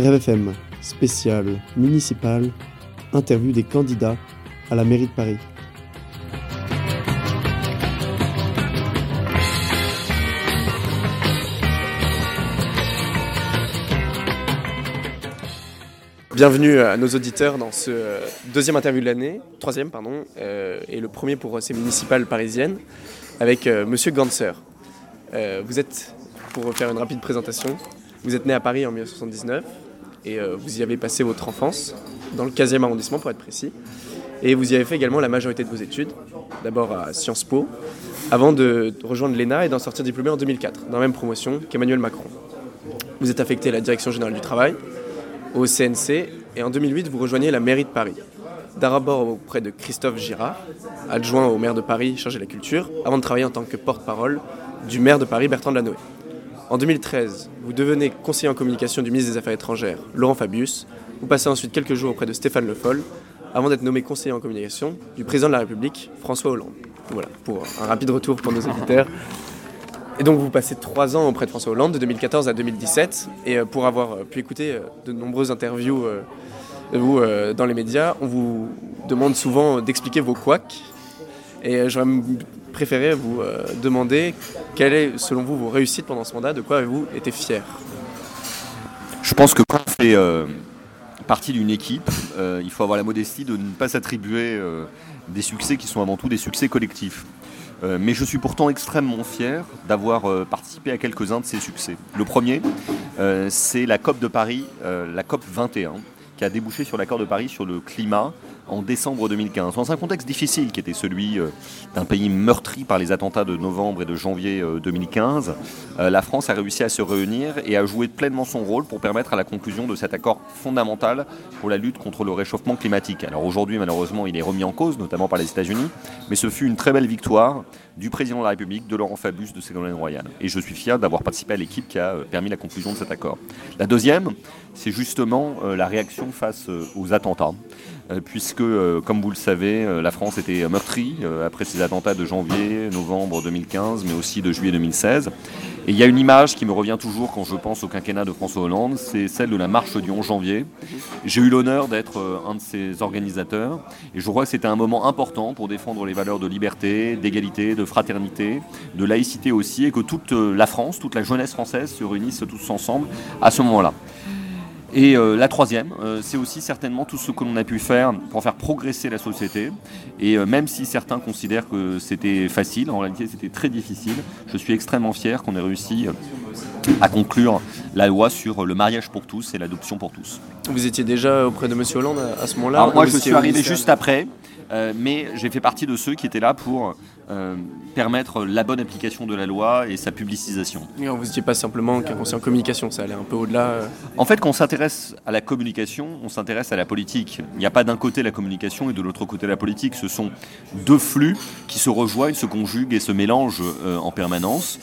Rêve FM, spécial, municipal, interview des candidats à la mairie de Paris. Bienvenue à nos auditeurs dans ce euh, deuxième interview de l'année, troisième pardon, euh, et le premier pour ces municipales parisiennes, avec euh, Monsieur Ganser. Euh, vous êtes, pour faire une rapide présentation, vous êtes né à Paris en 1979 et euh, vous y avez passé votre enfance, dans le 15e arrondissement pour être précis, et vous y avez fait également la majorité de vos études, d'abord à Sciences Po, avant de rejoindre l'ENA et d'en sortir diplômé en 2004, dans la même promotion qu'Emmanuel Macron. Vous êtes affecté à la Direction Générale du Travail, au CNC, et en 2008, vous rejoignez la mairie de Paris. D'abord auprès de Christophe Girard, adjoint au maire de Paris chargé de la culture, avant de travailler en tant que porte-parole du maire de Paris, Bertrand Delanoë. En 2013, vous devenez conseiller en communication du ministre des Affaires étrangères, Laurent Fabius. Vous passez ensuite quelques jours auprès de Stéphane Le Foll, avant d'être nommé conseiller en communication du président de la République, François Hollande. Voilà, pour un rapide retour pour nos auditeurs. Et donc vous passez trois ans auprès de François Hollande, de 2014 à 2017. Et euh, pour avoir euh, pu écouter euh, de nombreuses interviews de vous dans les médias, on vous demande souvent d'expliquer vos couacs. Et j'aurais préféré vous euh, demander quelle est, selon vous, vos réussites pendant ce mandat, de quoi avez-vous été fier? Je pense que quand on fait euh, partie d'une équipe, euh, il faut avoir la modestie de ne pas s'attribuer des succès qui sont avant tout des succès collectifs. Mais je suis pourtant extrêmement fier d'avoir participé à quelques-uns de ces succès. Le premier, c'est la COP de Paris, la COP 21, qui a débouché sur l'accord de Paris sur le climat en décembre 2015. Dans un contexte difficile qui était celui euh, d'un pays meurtri par les attentats de novembre et de janvier euh, 2015, euh, la France a réussi à se réunir et à jouer pleinement son rôle pour permettre à la conclusion de cet accord fondamental pour la lutte contre le réchauffement climatique. Alors aujourd'hui, malheureusement, il est remis en cause, notamment par les États-Unis, mais ce fut une très belle victoire du président de la République, de Laurent Fabius, de Ségolène Royal. Et je suis fier d'avoir participé à l'équipe qui a euh, permis la conclusion de cet accord. La deuxième, c'est justement euh, la réaction face euh, aux attentats. Euh, puisque, euh, comme vous le savez, euh, la France était meurtrie après ces attentats de janvier, novembre 2015, mais aussi de juillet 2016. Et il y a une image qui me revient toujours quand je pense au quinquennat de François Hollande, c'est celle de la marche du 11 janvier. J'ai eu l'honneur d'être un de ses organisateurs, et je crois que c'était un moment important pour défendre les valeurs de liberté, d'égalité, de fraternité, de laïcité aussi, et que toute la France, toute la jeunesse française se réunisse tous ensemble à ce moment-là. Et euh, la troisième, euh, c'est aussi certainement tout ce que l'on a pu faire pour faire progresser la société. Et euh, même si certains considèrent que c'était facile, en réalité c'était très difficile, je suis extrêmement fier qu'on ait réussi à conclure la loi sur le mariage pour tous et l'adoption pour tous. Vous étiez déjà auprès de Monsieur Hollande à, ce moment-là moi je suis arrivé juste après, mais j'ai fait partie de ceux qui étaient là pour euh, permettre la bonne application de la loi et sa publicisation. Et Vous n'étiez pas simplement qu'un conseiller en communication, ça allait un peu au-delà. euh. En fait, quand on s'intéresse à la communication, on s'intéresse à la politique. Il n'y a pas d'un côté la communication et de l'autre côté la politique. Ce sont deux flux qui se rejoignent, se conjuguent et se mélangent euh, en permanence.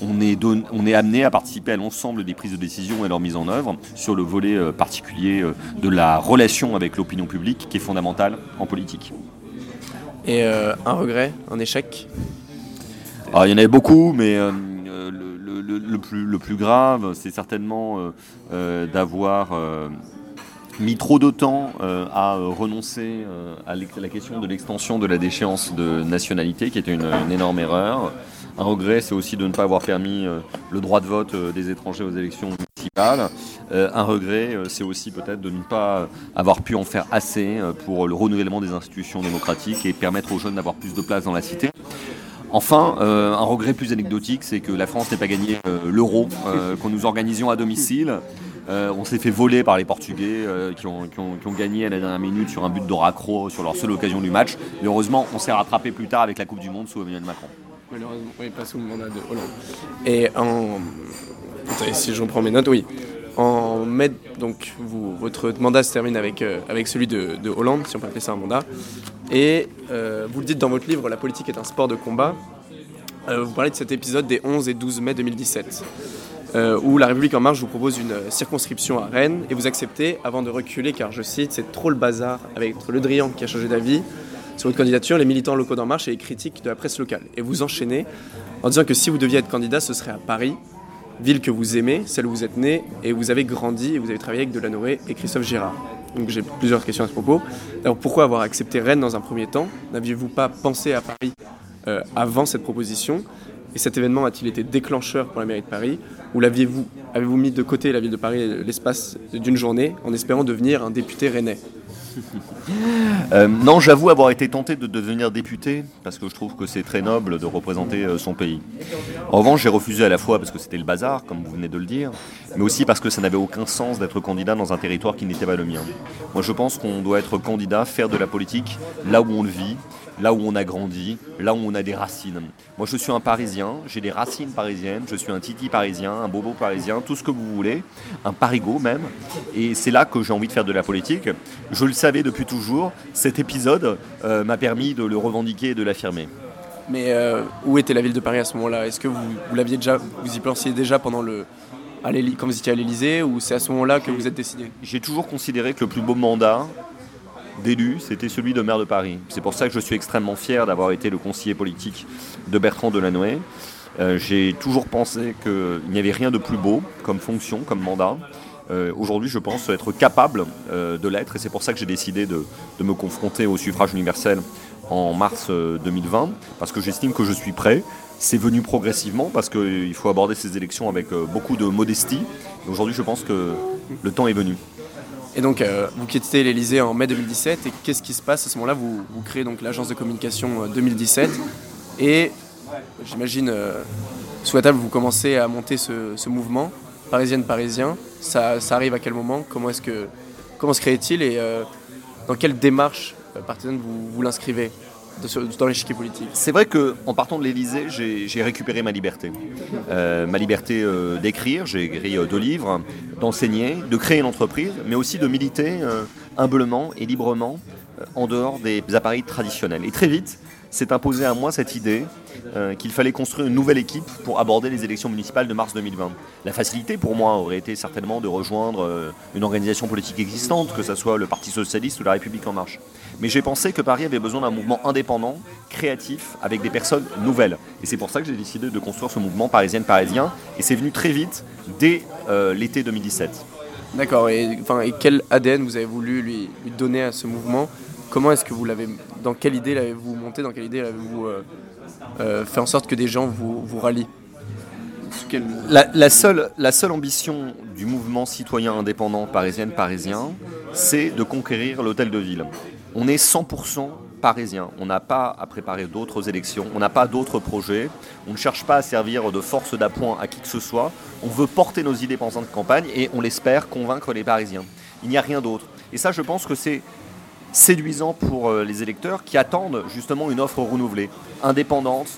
On est, don- on est amené à participer à l'ensemble des prises de décision et leur mise en œuvre sur le volet particulier de la relation avec l'opinion publique qui est fondamentale en politique. Et euh, un regret, un échec Alors, il y en avait beaucoup, mais euh, le, le- le- plus, le plus grave, c'est certainement euh, euh, d'avoir euh, mis trop de temps euh, à euh, renoncer à la question de l'extension de la déchéance de nationalité, qui était une, énorme erreur. Un regret, c'est aussi de ne pas avoir permis le droit de vote des étrangers aux élections Euh, un regret, euh, c'est aussi peut-être de ne pas avoir pu en faire assez euh, pour le renouvellement des institutions démocratiques et permettre aux jeunes d'avoir plus de place dans la cité. Enfin, un regret plus anecdotique, c'est que la France n'ait pas gagné l'euro que nous organisions à domicile. On s'est fait voler par les Portugais qui, ont, gagné à la dernière minute sur un but de raccro sur leur seule occasion du match. Et heureusement, on s'est rattrapé plus tard avec la Coupe du Monde sous Emmanuel Macron. Malheureusement, oui, pas sous le mandat de Hollande. Et en. Attendez, si je reprends mes notes, oui. En mai, donc votre mandat se termine avec, euh, avec celui de, de Hollande, si on peut appeler ça un mandat. Et euh, vous le dites dans votre livre, La politique est un sport de combat. Euh, vous parlez de cet épisode des 11 et 12 mai 2017, euh, où La République En Marche vous propose une circonscription à Rennes, et vous acceptez avant de reculer, car je cite, c'est trop le bazar avec Le Drian qui a changé d'avis. Sur votre candidature, les militants locaux d'En Marche et les critiques de la presse locale. Et vous enchaînez en disant que si vous deviez être candidat, ce serait à Paris, ville que vous aimez, celle où vous êtes né, et vous avez grandi et vous avez travaillé avec Delanoë et Christophe Girard. Donc j'ai plusieurs questions à ce propos. Alors pourquoi avoir accepté Rennes dans un premier temps? N'aviez-vous pas pensé à Paris euh, avant cette proposition? Et cet événement a-t-il été déclencheur pour la mairie de Paris? Ou l'aviez-vous, avez-vous mis de côté la ville de Paris l'espace d'une journée en espérant devenir un député rennais? euh, non, j'avoue avoir été tenté de devenir député parce que je trouve que c'est très noble de représenter euh, son pays. En revanche, j'ai refusé à la fois parce que c'était le bazar, comme vous venez de le dire, mais aussi parce que ça n'avait aucun sens d'être candidat dans un territoire qui n'était pas le mien. Moi, je pense qu'on doit être candidat, faire de la politique là où on le vit, là où on a grandi, là où on a des racines. Moi, je suis un Parisien, j'ai des racines parisiennes, je suis un titi parisien, un bobo parisien, tout ce que vous voulez, un parigo même. Et c'est là que j'ai envie de faire de la politique. Je le savais depuis toujours. Cet épisode euh, m'a permis de le revendiquer et de l'affirmer. Mais euh, où était la ville de Paris à ce moment-là? Est-ce que vous, l'aviez déjà, vous y pensiez déjà pendant le, quand vous étiez à l'Elysée ou c'est à ce moment-là que vous êtes décidé? J'ai toujours considéré que le plus beau mandat, d'élu, c'était celui de maire de Paris. C'est pour ça que je suis extrêmement fier d'avoir été le conseiller politique de Bertrand Delanoë. Euh, j'ai toujours pensé qu'il n'y avait rien de plus beau comme fonction, comme mandat. Euh, aujourd'hui, je pense être capable euh, de l'être et c'est pour ça que j'ai décidé de, me confronter au suffrage universel en mars 2020 parce que j'estime que je suis prêt. C'est venu progressivement parce qu'il faut aborder ces élections avec beaucoup de modestie. Aujourd'hui, je pense que le temps est venu. Et donc, euh, vous quittez l'Elysée en mai 2017. Et qu'est-ce qui se passe à ce moment-là? Vous, créez donc l'agence de communication 2017. Euh, et j'imagine, euh, souhaitable, vous commencez à monter ce, mouvement, parisienne parisien. Ça, arrive à quel moment? Comment, est-ce que, comment se crée-t-il Et dans quelle démarche partisane vous, vous l'inscrivez? C'est vrai qu'en partant de l'Elysée, j'ai récupéré ma liberté. Euh, ma liberté euh, d'écrire, j'ai écrit euh, deux livres, d'enseigner, de créer une entreprise, mais aussi de militer humblement et librement en dehors des appareils traditionnels. Et très vite, s'est imposé à moi cette idée euh, qu'il fallait construire une nouvelle équipe pour aborder les élections municipales de mars 2020. La facilité pour moi aurait été certainement de rejoindre euh, une organisation politique existante, que ce soit le Parti Socialiste ou la République En Marche. Mais j'ai pensé que Paris avait besoin d'un mouvement indépendant, créatif, avec des personnes nouvelles. Et c'est pour ça que j'ai décidé de construire ce mouvement parisienne-parisien. Et c'est venu très vite, dès euh, l'été 2017. D'accord. Et, et, quel ADN vous avez voulu lui donner à ce mouvement? Comment est-ce que vous l'avez, dans quelle idée l'avez-vous monté, dans quelle idée l'avez-vous euh, euh, fait en sorte que des gens vous, vous rallient? La, seule, la seule ambition du mouvement citoyen indépendant parisienne-parisien, c'est de conquérir l'hôtel de ville. On est 100% parisien. On n'a pas à préparer d'autres élections, on n'a pas d'autres projets, on ne cherche pas à servir de force d'appoint à qui que ce soit. On veut porter nos idées pendant cette campagne et on l'espère convaincre les Parisiens. Il n'y a rien d'autre. Et ça, je pense que c'est séduisant pour euh, les électeurs qui attendent justement une offre renouvelée, indépendante,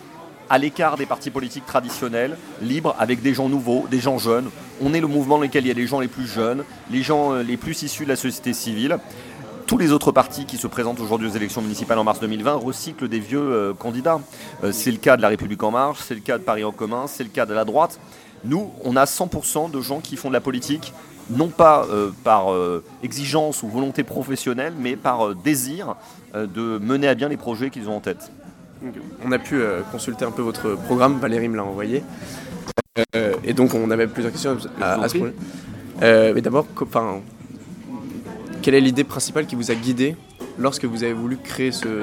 à l'écart des partis politiques traditionnels, libre, avec des gens nouveaux, des gens jeunes. On est le mouvement dans lequel il y a les gens les plus jeunes, les gens euh, les plus issus de la société civile. Tous les autres partis qui se présentent aujourd'hui aux élections municipales en mars 2020 recyclent des vieux euh, candidats. c'est le cas de La République En Marche, c'est le cas de Paris en commun, c'est le cas de la droite. Nous, on a 100% de gens qui font de la politique non pas euh, par euh, exigence ou volonté professionnelle, mais par euh, désir de mener à bien les projets qu'ils ont en tête. On a pu consulter un peu votre programme, Valérie me l'a envoyé. et donc on avait plusieurs questions à, ce point. mais d'abord, quelle est l'idée principale qui vous a guidé lorsque vous avez voulu créer ce,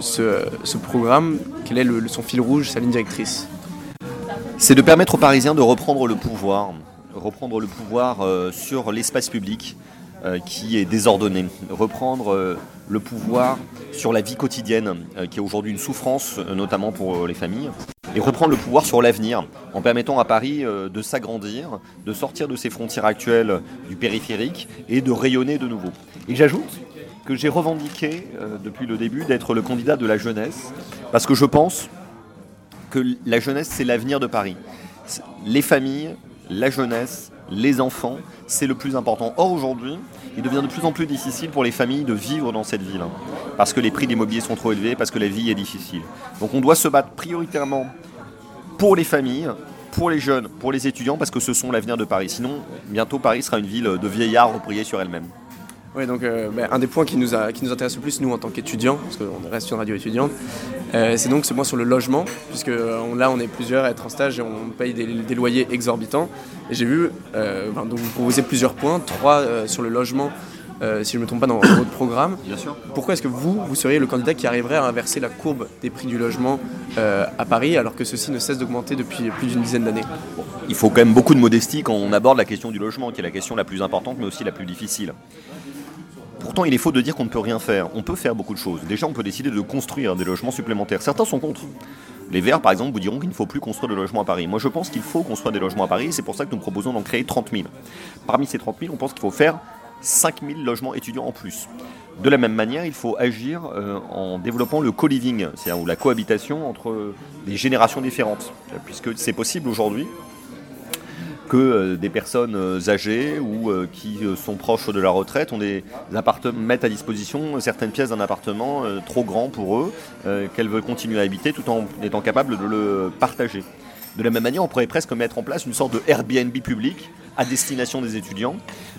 ce, programme? Quel est le, son fil rouge, sa ligne directrice? C'est de permettre aux Parisiens de reprendre le pouvoir reprendre le pouvoir euh, sur l'espace public euh, qui est désordonné, reprendre euh, le pouvoir sur la vie quotidienne qui est aujourd'hui une souffrance, notamment pour les familles, et reprendre le pouvoir sur l'avenir en permettant à Paris de s'agrandir, de sortir de ses frontières actuelles du périphérique et de rayonner de nouveau. Et j'ajoute que j'ai revendiqué depuis le début d'être le candidat de la jeunesse, parce que je pense que la jeunesse, c'est l'avenir de Paris. Les familles, la jeunesse, les enfants, c'est le plus important. Or aujourd'hui, il devient de plus en plus difficile pour les familles de vivre dans cette ville, hein, parce que les prix des mobiliers sont trop élevés, parce que la vie est difficile. Donc on doit se battre prioritairement pour les familles, pour les jeunes, pour les étudiants, parce que ce sont l'avenir de Paris. Sinon, bientôt Paris sera une ville de vieillards repliés sur elle-même. Oui, donc euh, bah, un des points qui nous, a, qui nous intéresse le plus, nous, en tant qu'étudiants, parce qu'on reste une radio étudiante, euh, c'est donc ce point sur le logement, puisque euh, là, on est plusieurs à être en stage et on paye des, des loyers exorbitants. Et j'ai vu, euh, ben, donc vous proposez plusieurs points, trois sur le logement, si je ne me trompe pas, dans votre programme. Bien sûr. Pourquoi est-ce que vous, vous seriez le candidat qui arriverait à inverser la courbe des prix du logement à Paris, alors que ceci ne cesse d'augmenter depuis plus d'une dizaine d'années? Il faut quand même beaucoup de modestie quand on aborde la question du logement, qui est la question la plus importante, mais aussi la plus difficile. Pourtant, il est faux de dire qu'on ne peut rien faire. On peut faire beaucoup de choses. Déjà, on peut décider de construire des logements supplémentaires. Certains sont contre. Les Verts, par exemple, vous diront qu'il ne faut plus construire de logements à Paris. Moi, je pense qu'il faut construire des logements à Paris. C'est pour ça que nous proposons d'en créer 30 000. Parmi ces 30 000, on pense qu'il faut faire 5 000 logements étudiants en plus. De la même manière, il faut agir euh, en développant le co-living, c'est-à-dire la cohabitation entre des générations différentes, puisque c'est possible aujourd'hui que euh, des personnes euh, âgées ou euh, qui sont proches de la retraite ont des mettent à disposition certaines pièces d'un appartement trop grand pour eux, qu'elles veulent continuer à habiter tout en étant capables de le partager. De la même manière, on pourrait presque mettre en place une sorte de Airbnb public à destination des étudiants,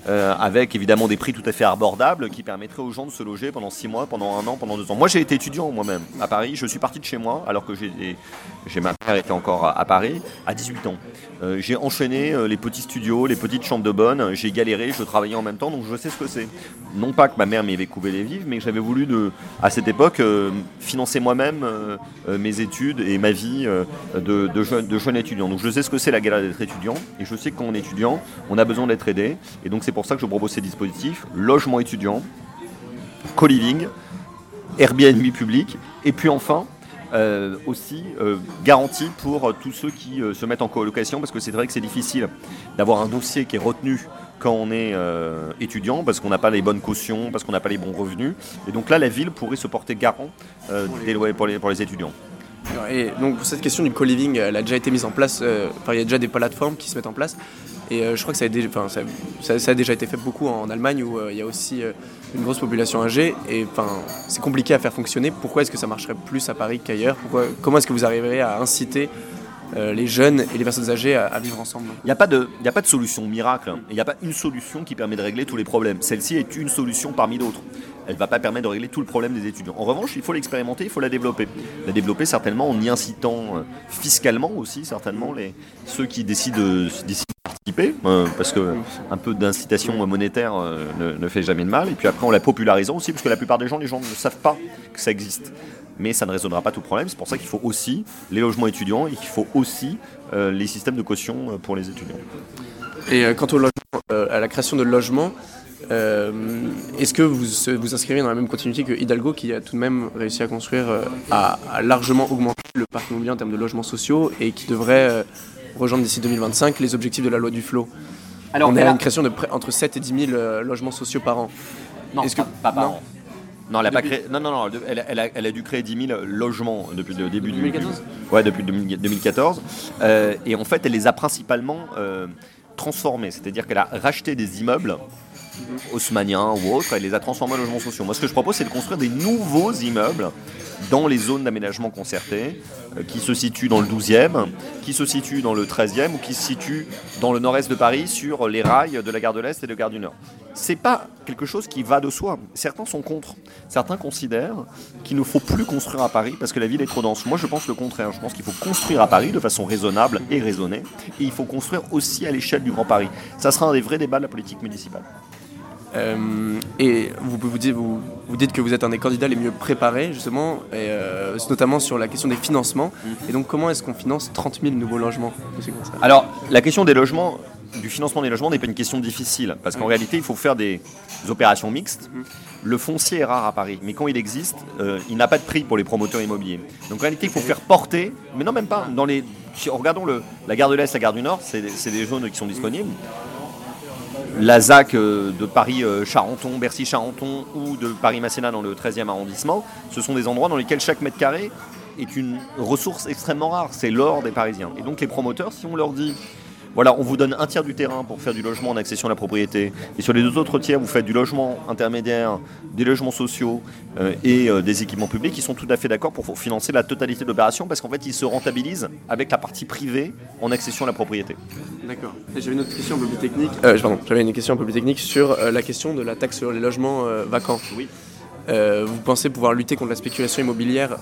euh, avec évidemment des prix tout à fait abordables qui permettraient aux gens de se loger pendant six mois, pendant un an, pendant deux ans. Moi, j'ai été étudiant moi-même à Paris. Je suis parti de chez moi alors que j'ai, ma mère était encore à, Paris à 18 ans. Euh, j'ai enchaîné euh, les petits studios, les petites chambres de bonne. J'ai galéré, je travaillais en même temps, donc je sais ce que c'est. Non pas que ma mère m'avait coupé les vives, mais j'avais voulu à cette époque financer moi-même mes études et ma vie de, jeune, étudiant. Donc je sais ce que c'est la galère d'être étudiant, et je sais que étudiant, on a besoin d'être aidé. Et donc c'est pour ça que je propose ces dispositifs logement étudiant, co-living, Airbnb public, et puis enfin. euh, aussi euh, garantie pour euh, tous ceux qui se mettent en colocation parce que c'est vrai que c'est difficile d'avoir un dossier qui est retenu quand on est étudiant parce qu'on n'a pas les bonnes cautions, parce qu'on n'a pas les bons revenus. Et donc là, la ville pourrait se porter garant des loyers pour les, pour les étudiants. Et donc cette question du co-living, elle a déjà été mise en place, enfin il y a déjà des plateformes qui se mettent en place. Et euh, je crois que ça a, déjà, été fait beaucoup en Allemagne où euh, il y a aussi euh, une grosse population âgée et c'est compliqué à faire fonctionner. Pourquoi est-ce que ça marcherait plus à Paris qu'ailleurs? Comment est-ce que vous arriverez à inciter euh, les jeunes et les personnes âgées à, vivre ensemble? Il n'y a, pas de- solution miracle. hein. Il n'y a pas une solution qui permet de régler tous les problèmes. Celle-ci est une solution parmi d'autres. Elle ne va pas permettre de régler tout le problème des étudiants. En revanche, il faut l'expérimenter, il faut la développer. La développer certainement en y incitant euh, fiscalement aussi, certainement, les, ceux qui décident de, décident de participer, euh, parce que un peu d'incitation monétaire euh, ne, fait jamais de mal. Et puis après, en la popularisant aussi, parce que la plupart des gens, les gens ne savent pas que ça existe. Mais ça ne résoudra pas tout problème. C'est pour ça qu'il faut aussi les logements étudiants et qu'il faut aussi euh, les systèmes de caution pour les étudiants. Et quant au logement, à la création de logements, est-ce que vous vous inscrivez dans la même continuité que Hidalgo qui a tout de même réussi à construire, à, à largement augmenter le parc immobilier en termes de logements sociaux et qui devrait rejoindre d'ici 2025 les objectifs de la loi du flot Alors, On est à a- une création de près, entre 7 et 10 000 euh, logements sociaux par an. Non, Est-ce que- pas, pas par non. an. Non, elle a pas créé. Non, non, non. Elle a, elle a- elle a dû créer 10 000 logements depuis le début du. 2014 du- Ouais, depuis 2000 2014. Euh, et en fait, elle les a principalement euh, transformés. C'est-à-dire qu'elle a racheté des immeubles haussmanniens ou autres, elle les a transformés en logements sociaux. Moi, ce que je propose, c'est de construire des nouveaux immeubles dans les zones d'aménagement concerté, euh, qui se situent dans le 12e, qui se situent dans le 13e ou qui se situent dans le nord-est de Paris sur les rails de la gare de l'Est et de la gare du Nord. C'est pas quelque chose qui va de soi. Certains sont contre. Certains considèrent qu'il ne faut plus construire à Paris parce que la ville est trop dense. Moi, je pense le contraire. Je pense qu'il faut construire à Paris de façon raisonnable et raisonnée. Et il faut construire aussi à l'échelle du Grand Paris. Ça sera un des vrais débats de la politique municipale. Euh, et vous, vous, dites, vous, vous dites que vous êtes un des candidats les mieux préparés, justement, et, euh, notamment sur la question des financements. Et donc, comment est-ce qu'on finance 30 000 nouveaux logements? Alors, la question des logements, du financement des logements n'est pas une question difficile, parce qu'en réalité, il faut faire des opérations mixtes. Le foncier est rare à Paris, mais quand il existe, euh, il n'a pas de prix pour les promoteurs immobiliers. Donc en réalité, il faut faire porter, mais non même pas, dans les... Regardons le, la gare de l'Est, la gare du Nord, c'est des- c'est des zones qui sont disponibles. La ZAC euh, de Paris-Charenton, Bercy-Charenton ou de Paris-Masséna dans le 13e arrondissement, ce sont des endroits dans lesquels chaque mètre carré est une ressource extrêmement rare. C'est l'or des Parisiens. Et donc les promoteurs, si on leur dit voilà, on vous donne un tiers du terrain pour faire du logement en accession à la propriété, et sur les deux autres tiers, vous faites du logement intermédiaire, des logements sociaux euh, et euh, des équipements publics, ils sont tout à fait d'accord pour financer la totalité de l'opération, parce qu'en fait, ils se rentabilisent avec la partie privée en accession à la propriété. D'accord. J'avais une autre question un peu plus technique. Euh, pardon, j'avais une question un peu plus technique sur la question de la taxe sur les logements vacants. Oui. vous pensez pouvoir lutter contre la spéculation immobilière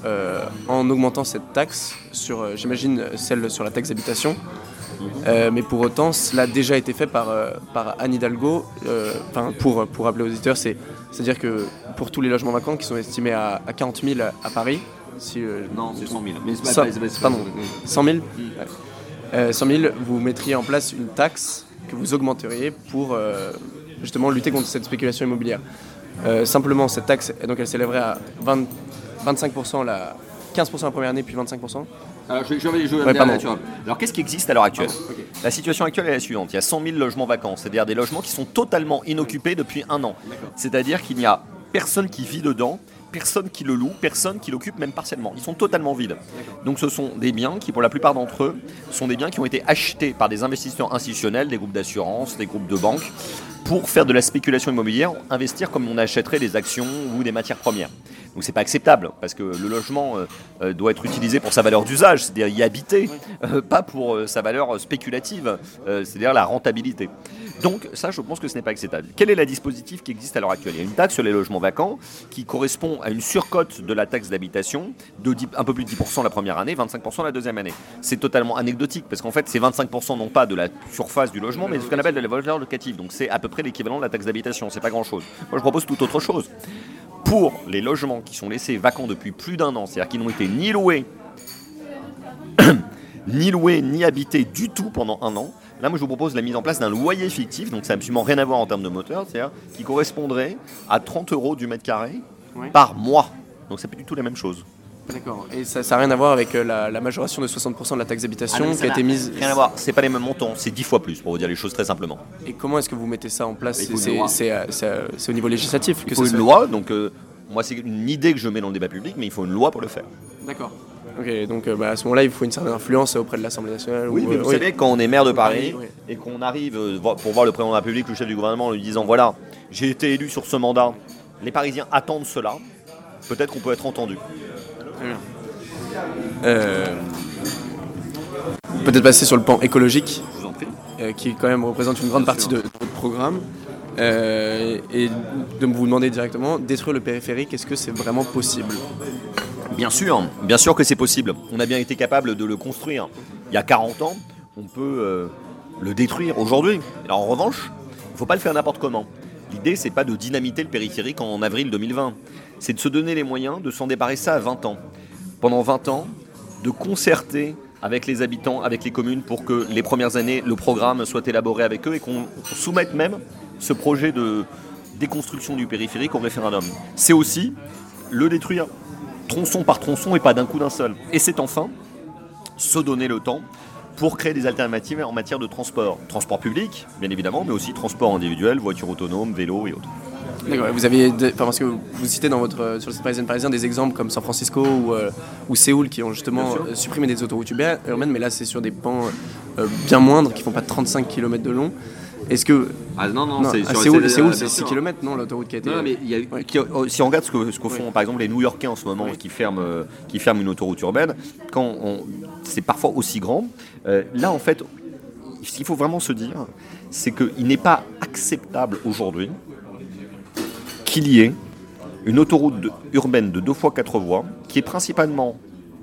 en augmentant cette taxe sur, j'imagine, celle sur la taxe d'habitation euh, mais pour autant, cela a déjà été fait par, euh, par Anne Hidalgo. Euh, pour, pour rappeler aux auditeurs, c'est, à dire que pour tous les logements vacants qui sont estimés à, 40 000 à, Paris, si, non, c'est 100 000. Mais 100, pardon, 100 000 100 000, vous mettriez en place une taxe que vous augmenteriez pour justement lutter contre cette spéculation immobilière. simplement, cette taxe, donc elle s'élèverait à 20, 25% la, 15% la première année, puis 25% alors, je, je, Alors, qu'est-ce qui existe à l'heure actuelle La situation actuelle est la suivante. Il y a 100 000 logements vacants, c'est-à-dire des logements qui sont totalement inoccupés depuis un an. C'est-à-dire qu'il n'y a personne qui vit dedans, personne qui le loue, personne qui l'occupe même partiellement. Ils sont totalement vides. Donc ce sont des biens qui, pour la plupart d'entre eux, sont des biens qui ont été achetés par des investisseurs institutionnels, des groupes d'assurance, des groupes de banques, pour faire de la spéculation immobilière, investir comme on achèterait des actions ou des matières premières. Donc c'est pas acceptable parce que le logement euh, euh, doit être utilisé pour sa valeur d'usage, c'est-à-dire y habiter, euh, pas pour sa valeur spéculative, c'est-à-dire la rentabilité. Donc ça, je pense que ce n'est pas acceptable. Quel est le dispositif qui existe à l'heure actuelle? Il y a une taxe sur les logements vacants qui correspond à une surcote de la taxe d'habitation de un peu plus de 10% la première année, 25% la deuxième année. C'est totalement anecdotique parce qu'en fait, c'est 25% non pas de la surface du logement, mais de ce qu'on appelle de la valeur locative. Donc c'est à peu près l'équivalent de la taxe d'habitation. C'est pas grand-chose. Moi, je propose tout autre chose pour les logements qui sont laissés vacants depuis plus d'un an, c'est-à-dire qui n'ont été ni loués, ni loués, ni habités du tout pendant un an, là, moi, je vous propose la mise en place d'un loyer fictif, donc ça n'a absolument rien à voir en termes de moteur, c'est-à-dire qui correspondrait à 30 euros du mètre carré par mois. Donc, c'est pas du tout la même chose. D'accord. Et ça n'a rien à voir avec euh, la, majoration de 60% de la taxe d'habitation ah qui a été mise. Rien à voir. C'est pas les mêmes montants. C'est 10 fois plus, pour vous dire les choses très simplement. Et comment est-ce que vous mettez ça en place C'est au niveau législatif que Il faut une loi. Donc, euh, moi, c'est une idée que je mets dans le débat public, mais il faut une loi pour le faire. D'accord. Ok, donc euh, bah, à ce moment-là, il faut une certaine influence auprès de l'Assemblée nationale. Oui, mais vous savez, quand on est maire de Paris et qu'on arrive pour voir le président de la République, le chef du gouvernement, en lui disant voilà, j'ai été élu sur ce mandat, les Parisiens attendent cela, peut-être qu'on peut être entendu. Euh, peut-être passer sur le plan écologique. Euh, qui quand même représente une grande partie de votre programme. Euh, et de vous demander directement, détruire le périphérique, est-ce que c'est vraiment possible? Bien sûr, bien sûr que c'est possible. On a bien été capable de le construire. Il y a 40 ans, on peut le détruire aujourd'hui. en revanche, il ne faut pas le faire n'importe comment. L'idée, c'est pas de dynamiter le périphérique en avril 2020. C'est de se donner les moyens de s'en débarrasser à 20 ans pendant 20 ans, de concerter avec les habitants, avec les communes, pour que les premières années, le programme soit élaboré avec eux et qu'on soumette même ce projet de déconstruction du périphérique au référendum. C'est aussi le détruire tronçon par tronçon et pas d'un coup d'un seul. Et c'est enfin se donner le temps pour créer des alternatives en matière de transport. Transport public, bien évidemment, mais aussi transport individuel, voiture autonome, vélo et autres. Vous avez, parce que vous citez dans votre euh, sur le site parisien parisien des exemples comme San Francisco ou, euh, ou Séoul qui ont justement euh, supprimé des autoroutes urbaines, mais là c'est sur des pans bien moindres qui font pas 35 km de long. Est-ce que. Ah non, non, c'est Séoul, c'est 6 km, non, l'autoroute qui a été. Non, mais oh, si on regarde ce que, ce font par exemple les New Yorkais en ce moment qui, ferment, qui ferment une autoroute urbaine, quand c'est parfois aussi grand, là en fait, ce qu'il faut vraiment se dire, c'est qu'il n'est pas acceptable aujourd'hui qu'il y ait une autoroute urbaine de deux fois quatre voies qui est principalement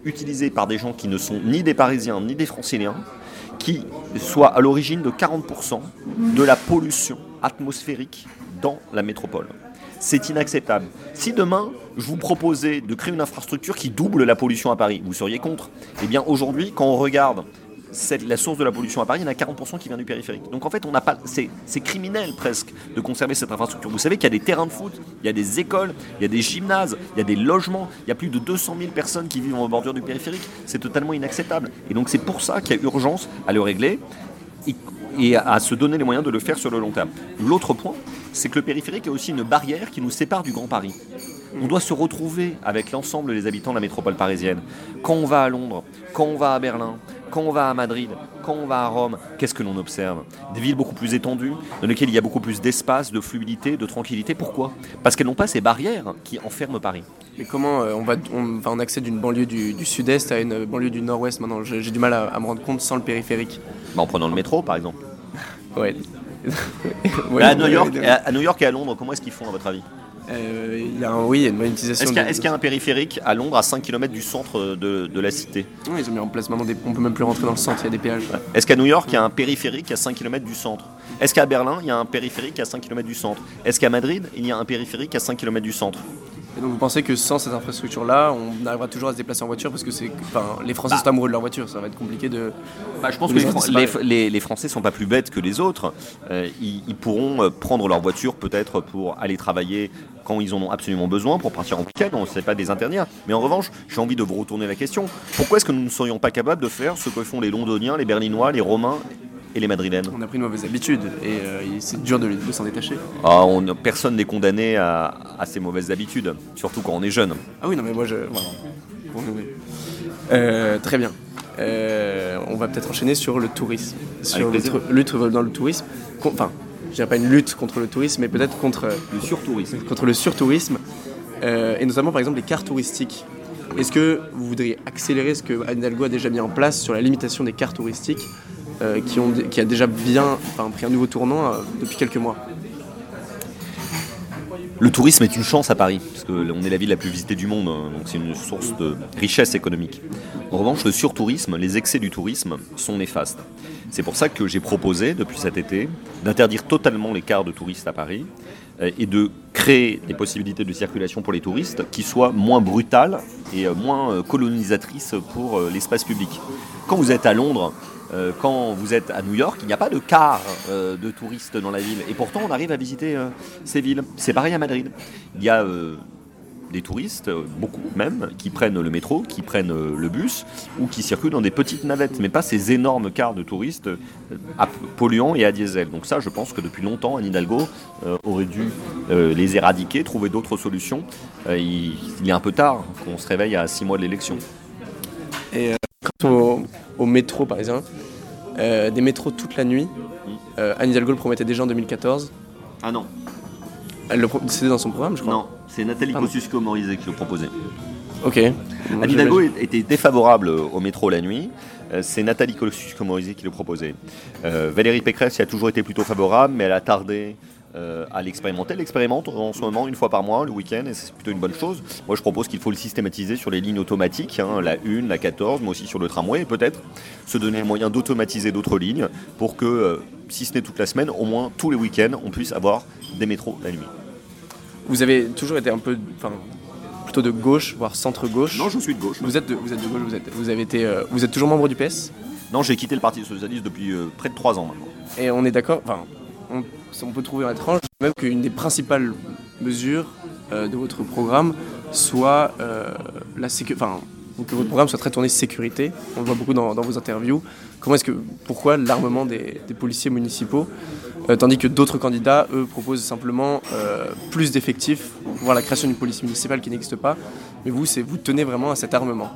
utilisée par des gens qui ne sont ni des Parisiens ni des Franciliens, qui soit à l'origine de 40% de la pollution atmosphérique dans la métropole. C'est inacceptable. Si demain, je vous proposais de créer une infrastructure qui double la pollution à Paris, vous seriez contre Eh bien aujourd'hui, quand on regarde la source de la pollution à Paris, il y en a 40% qui vient du périphérique. Donc en fait, on n'a pas, c'est criminel presque de conserver cette infrastructure. Vous savez qu'il y a des terrains de foot, il y a des écoles, il y a des gymnases, il y a des logements, il y a plus de 200 000 personnes qui vivent en bordure du périphérique. C'est totalement inacceptable. Et donc c'est pour ça qu'il y a urgence à le régler et à se donner les moyens de le faire sur le long terme. L'autre point, c'est que le périphérique est aussi une barrière qui nous sépare du Grand Paris. On doit se retrouver avec l'ensemble des habitants de la métropole parisienne. Quand on va à Londres, quand on va à Berlin, quand on va à Madrid, quand on va à Rome, qu'est-ce que l'on observe? Des villes beaucoup plus étendues, dans lesquelles il y a beaucoup plus d'espace, de fluidité, de tranquillité. Pourquoi? Parce qu'elles n'ont pas ces barrières qui enferment Paris. Et comment euh, on, va, on, on accède d'une banlieue du, sud-est à une banlieue du nord-ouest? Maintenant J'ai du mal à, me rendre compte sans le périphérique. Bah, en prenant le métro, par exemple. ouais. à, New York, à New York et à Londres, comment est-ce qu'ils font, à votre avis? Euh, il y a un, oui, il y a une monétisation. Est-ce qu'il y, a un périphérique à Londres à 5 km du centre de, la cité Oui, ils ont mis en place maintenant des. On peut même plus rentrer dans le centre, il y a des péages. Est-ce qu'à New York, il y a un périphérique à 5 km du centre? Est-ce qu'à Berlin, il y a un périphérique à 5 km du centre? Est-ce qu'à Madrid, il y a un périphérique à 5 km du centre? Et donc vous pensez que sans cette infrastructure-là, on arrivera toujours à se déplacer en voiture parce que c'est, enfin, les Français bah. sont amoureux de leur voiture, ça va être compliqué de. Bah, je pense que les, les, Français sont pas plus bêtes que les autres. Euh, ils, pourront euh, prendre leur voiture peut-être pour aller travailler quand ils en ont absolument besoin, pour partir en week-end, on ne sait pas des interdire. Mais en revanche, j'ai envie de vous retourner la question. Pourquoi est-ce que nous ne serions pas capables de faire ce que font les Londoniens, les Berlinois, les Romains et les Madrilènes On a pris une mauvaise habitude et euh, c'est dur de, s'en détacher. Ah, on, personne n'est condamné à, ces mauvaises habitudes, surtout quand on est jeune. Ah oui, non mais moi je... Euh, très bien. Euh, on va peut-être enchaîner sur le tourisme. Sur lutte dans le tourisme. Enfin, je dirais pas une lutte contre le tourisme, mais peut-être contre le surtourisme. Contre le surtourisme, et notamment par exemple les cartes touristiques. Est-ce que vous voudriez accélérer ce que Anne Hidalgo a déjà mis en place sur la limitation des cartes touristiques euh, qui, a déjà bien pris un nouveau tournant euh, depuis quelques mois. Le tourisme est une chance à Paris, parce qu'on est la ville la plus visitée du monde, hein, donc c'est une source de richesse économique. En revanche, le surtourisme, les excès du tourisme sont néfastes. C'est pour ça que j'ai proposé, depuis cet été, d'interdire totalement les quarts de touristes à Paris euh, et de créer des possibilités de circulation pour les touristes qui soient moins brutales et moins colonisatrices pour l'espace public. Quand vous êtes à Londres, euh, quand vous êtes à New York, il n'y a pas de car euh, de touristes dans la ville. Et pourtant, on arrive à visiter euh, ces villes. C'est pareil à Madrid. Il y a des touristes, beaucoup même, qui prennent le métro, qui prennent le bus ou qui circulent dans des petites navettes, mais pas ces énormes cars de touristes à polluants et à diesel. Donc ça, je pense que depuis longtemps, Anne aurait dû les éradiquer, trouver d'autres solutions. Il, est un peu tard qu'on se réveille à six mois de l'élection. Et quant au métro, par exemple, euh, des métros toute la nuit. Euh, Anne Hidalgo le promettait déjà en 2014. Ah non. Elle le c'était dans son programme, je crois. Non, c'est Nathalie Kosciusko-Morizet qui le proposait. Ok. Anne Hidalgo était défavorable au métro la nuit. Euh, c'est Nathalie Kosciusko-Morizet qui le proposait. Valérie Pécresse y a toujours été plutôt favorable, mais elle a tardé euh, à l'expérimenter. Elle expérimente en ce moment une fois par mois, le week-end, et c'est plutôt une bonne chose. Moi, je propose qu'il faut le systématiser sur les lignes automatiques, hein, la 1, la 14, mais aussi sur le tramway, et peut-être se donner le moyen d'automatiser d'autres lignes pour que, euh, si ce n'est toute la semaine, au moins tous les week-ends, on puisse avoir des métros la nuit. Vous avez toujours été un peu, plutôt de gauche, voire centre-gauche? Non, je suis de gauche. Vous êtes de, vous êtes de gauche, vous êtes, vous avez été, euh, vous êtes toujours membre du PS? Non, j'ai quitté le Parti socialiste depuis près de 3 ans maintenant. Et on est d'accord, enfin, on, peut trouver étrange même qu'une des principales mesures euh, de votre programme soit euh, la enfin, que votre programme soit très tourné sécurité. On le voit beaucoup dans, vos interviews. Comment est-ce que, pourquoi l'armement des, policiers municipaux, euh, tandis que d'autres candidats, eux, proposent simplement plus d'effectifs, voire la création d'une police municipale qui n'existe pas. Mais vous, c'est vous tenez vraiment à cet armement.